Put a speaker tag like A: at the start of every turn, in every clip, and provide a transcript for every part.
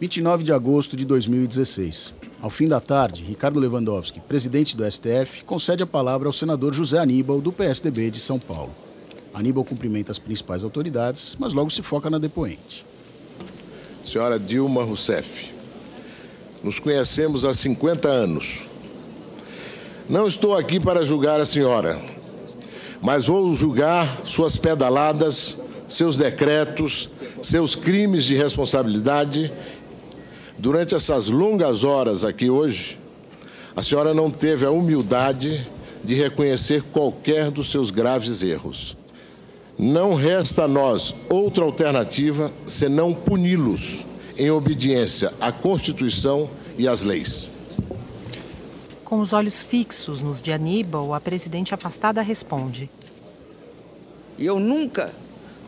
A: 29 de agosto de 2016. Ao fim da tarde, Ricardo Lewandowski, presidente do STF, concede a palavra ao senador José Aníbal, do PSDB de São Paulo. Aníbal cumprimenta as principais autoridades, mas logo se foca na depoente.
B: Senhora Dilma Rousseff, nos conhecemos há 50 anos. Não estou aqui para julgar a senhora, mas vou julgar suas pedaladas, seus decretos, seus crimes de responsabilidade. Durante essas longas horas aqui hoje, a senhora não teve a humildade de reconhecer qualquer dos seus graves erros. Não resta a nós outra alternativa senão puni-los em obediência à Constituição e às leis.
C: Com os olhos fixos nos de Aníbal, a presidente afastada responde:
D: Eu nunca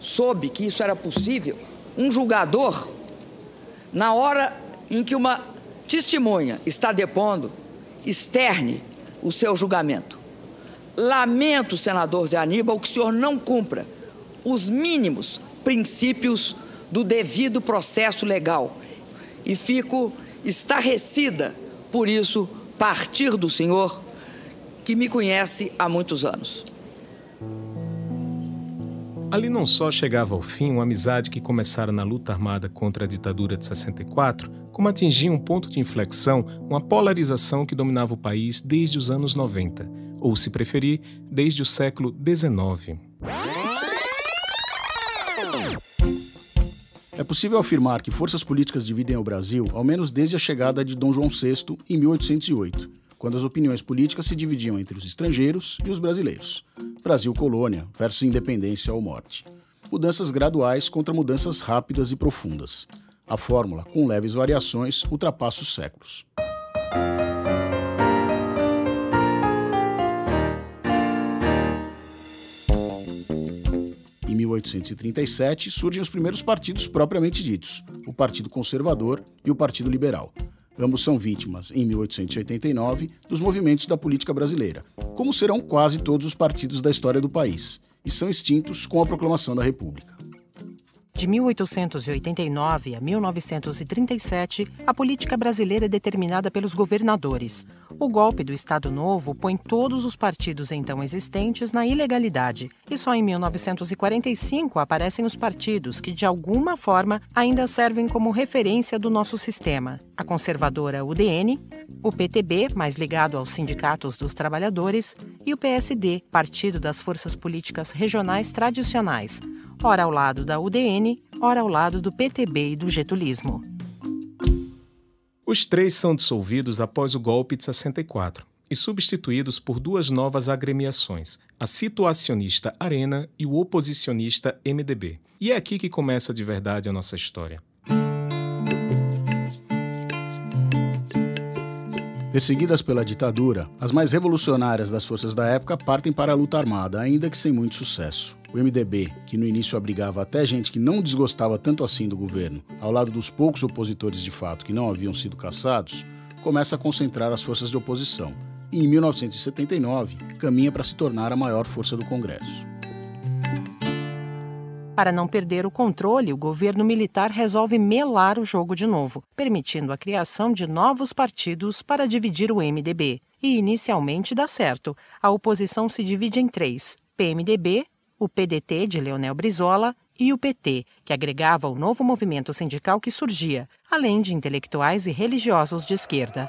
D: soube que isso era possível. Um julgador, na hora em que uma testemunha está depondo, externe o seu julgamento. Lamento, senador Zé Aníbal, que o senhor não cumpra os mínimos princípios do devido processo legal. E fico estarrecida por isso partir do senhor que me conhece há muitos anos.
E: Ali não só chegava ao fim uma amizade que começara na luta armada contra a ditadura de 64, como atingia um ponto de inflexão, uma polarização que dominava o país desde os anos 90, ou, se preferir, desde o século 19.
A: É possível afirmar que forças políticas dividem o Brasil ao menos desde a chegada de Dom João VI em 1808, quando as opiniões políticas se dividiam entre os estrangeiros e os brasileiros. Brasil colônia versus independência ou morte. Mudanças graduais contra mudanças rápidas e profundas. A fórmula, com leves variações, ultrapassa os séculos. Em 1837 surgem os primeiros partidos propriamente ditos, o Partido Conservador e o Partido Liberal. Ambos são vítimas, em 1889, dos movimentos da política brasileira, como serão quase todos os partidos da história do país, e são extintos com a proclamação da República.
C: De 1889 a 1937, a política brasileira é determinada pelos governadores. O golpe do Estado Novo põe todos os partidos então existentes na ilegalidade, e só em 1945 aparecem os partidos que, de alguma forma, ainda servem como referência do nosso sistema: a conservadora UDN, o PTB, mais ligado aos sindicatos dos trabalhadores, e o PSD, Partido das Forças Políticas Regionais Tradicionais, ora ao lado da UDN, ora ao lado do PTB e do getulismo.
E: Os três são dissolvidos após o golpe de 64 e substituídos por duas novas agremiações, a situacionista Arena e o oposicionista MDB. E é aqui que começa de verdade a nossa história.
A: Perseguidas pela ditadura, as mais revolucionárias das forças da época partem para a luta armada, ainda que sem muito sucesso. O MDB, que no início abrigava até gente que não desgostava tanto assim do governo, ao lado dos poucos opositores de fato que não haviam sido caçados, começa a concentrar as forças de oposição e, em 1979, caminha para se tornar a maior força do Congresso.
C: Para não perder o controle, o governo militar resolve melar o jogo de novo, permitindo a criação de novos partidos para dividir o MDB. E inicialmente dá certo. A oposição se divide em três: PMDB, o PDT de Leonel Brizola e o PT, que agregava o novo movimento sindical que surgia, além de intelectuais e religiosos de esquerda.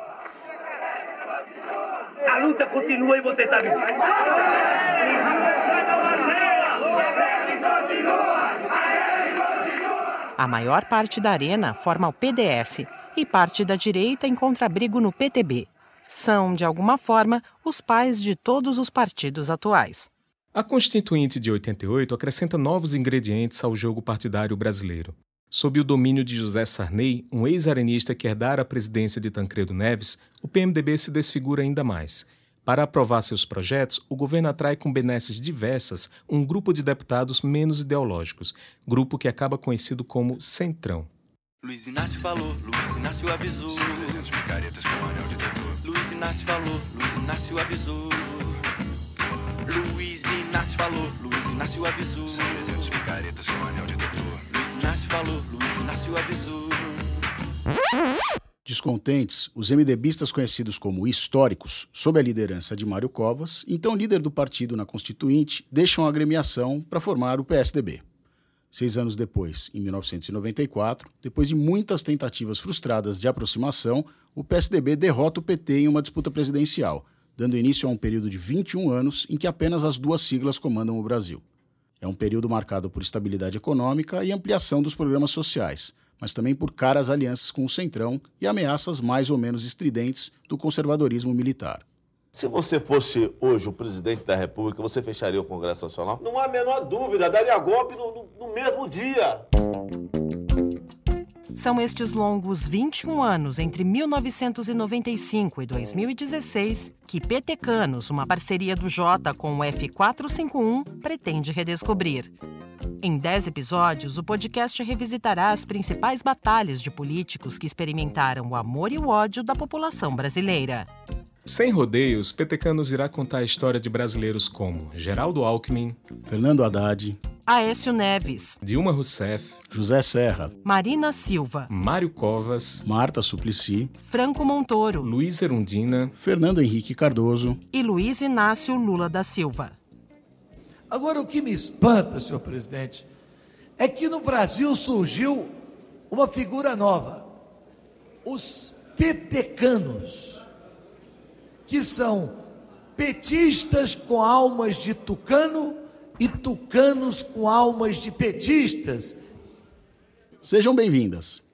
F: A luta continua e você está
C: A maior parte da arena forma o PDS e parte da direita encontra abrigo no PTB. São, de alguma forma, os pais de todos os partidos atuais.
E: A Constituinte de 88 acrescenta novos ingredientes ao jogo partidário brasileiro. Sob o domínio de José Sarney, um ex-arenista que herdara a presidência de Tancredo Neves, o PMDB se desfigura ainda mais para aprovar seus projetos, o governo atrai com benesses diversas um grupo de deputados menos ideológicos, grupo que acaba conhecido como Centrão.
G: Luiz Inácio falou, Luiz Inácio avisou. picaretas com anel de Luiz Inácio falou, Luiz Inácio avisou. Luiz Inácio falou, Luiz Inácio avisou. picaretas com anel de Luiz Inácio falou, Luiz Inácio avisou.
A: Descontentes, os MDBistas conhecidos como históricos, sob a liderança de Mário Covas, então líder do partido na Constituinte, deixam a agremiação para formar o PSDB. Seis anos depois, em 1994, depois de muitas tentativas frustradas de aproximação, o PSDB derrota o PT em uma disputa presidencial, dando início a um período de 21 anos em que apenas as duas siglas comandam o Brasil. É um período marcado por estabilidade econômica e ampliação dos programas sociais mas também por caras alianças com o Centrão e ameaças mais ou menos estridentes do conservadorismo militar.
H: Se você fosse hoje o presidente da República, você fecharia o Congresso Nacional?
F: Não há a menor dúvida, daria golpe no, no, no mesmo dia.
C: São estes longos 21 anos entre 1995 e 2016 que Petecanos, uma parceria do Jota com o F451, pretende redescobrir. Em 10 episódios, o podcast revisitará as principais batalhas de políticos que experimentaram o amor e o ódio da população brasileira.
E: Sem rodeios, Petecanos irá contar a história de brasileiros como Geraldo Alckmin,
A: Fernando Haddad,
C: Aécio Neves,
E: Dilma Rousseff,
A: José Serra,
C: Marina Silva,
E: Mário Covas,
A: Marta Suplicy,
C: Franco Montoro,
E: Luiz Erundina,
A: Fernando Henrique Cardoso
C: e Luiz Inácio Lula da Silva.
I: Agora, o que me espanta, senhor presidente, é que no Brasil surgiu uma figura nova, os petecanos, que são petistas com almas de tucano e tucanos com almas de petistas.
A: Sejam bem-vindas.